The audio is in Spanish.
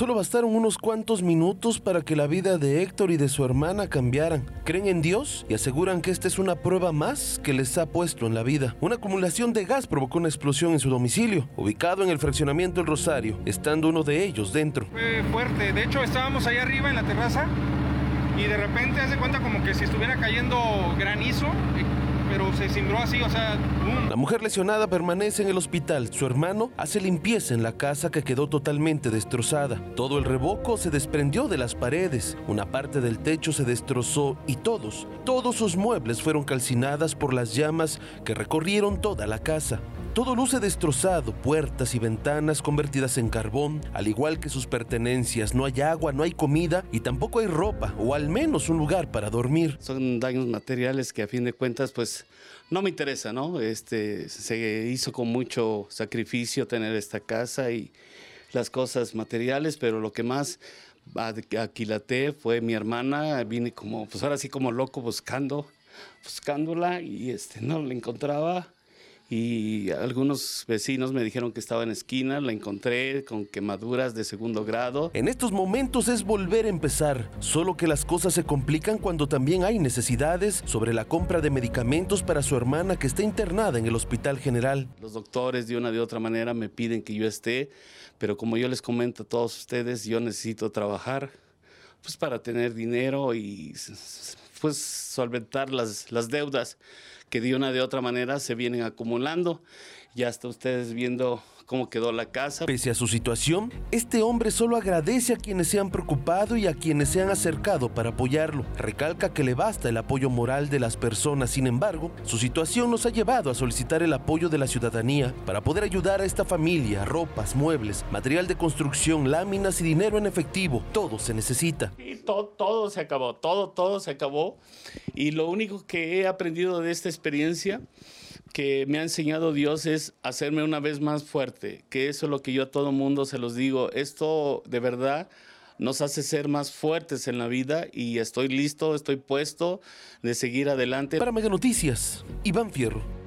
Solo bastaron unos cuantos minutos para que la vida de Héctor y de su hermana cambiaran. Creen en Dios y aseguran que esta es una prueba más que les ha puesto en la vida. Una acumulación de gas provocó una explosión en su domicilio, ubicado en el fraccionamiento El Rosario, estando uno de ellos dentro. Fue fuerte, de hecho estábamos ahí arriba en la terraza y de repente hace cuenta como que si estuviera cayendo granizo pero se cimbró así, o sea, La mujer lesionada permanece en el hospital. Su hermano hace limpieza en la casa que quedó totalmente destrozada. Todo el revoco se desprendió de las paredes, una parte del techo se destrozó y todos, todos sus muebles fueron calcinadas por las llamas que recorrieron toda la casa. Todo luce destrozado, puertas y ventanas convertidas en carbón, al igual que sus pertenencias. No hay agua, no hay comida y tampoco hay ropa, o al menos un lugar para dormir. Son daños materiales que a fin de cuentas, pues no me interesa, ¿no? Este, se hizo con mucho sacrificio tener esta casa y las cosas materiales, pero lo que más aquilaté fue mi hermana, vine como, pues ahora sí como loco buscando, buscándola y este, no la encontraba y algunos vecinos me dijeron que estaba en esquina, la encontré con quemaduras de segundo grado. En estos momentos es volver a empezar, solo que las cosas se complican cuando también hay necesidades sobre la compra de medicamentos para su hermana que está internada en el Hospital General. Los doctores de una de otra manera me piden que yo esté, pero como yo les comento a todos ustedes, yo necesito trabajar pues para tener dinero y pues solventar las, las deudas que de una de otra manera se vienen acumulando. Ya está ustedes viendo cómo quedó la casa. Pese a su situación, este hombre solo agradece a quienes se han preocupado y a quienes se han acercado para apoyarlo. Recalca que le basta el apoyo moral de las personas, sin embargo, su situación nos ha llevado a solicitar el apoyo de la ciudadanía para poder ayudar a esta familia, ropas, muebles, material de construcción, láminas y dinero en efectivo. Todo se necesita. Y todo, todo se acabó, todo, todo se acabó. Y lo único que he aprendido de esta experiencia que me ha enseñado Dios es hacerme una vez más fuerte, que eso es lo que yo a todo mundo se los digo, esto de verdad nos hace ser más fuertes en la vida y estoy listo, estoy puesto de seguir adelante. Para Mega Noticias, Iván Fierro.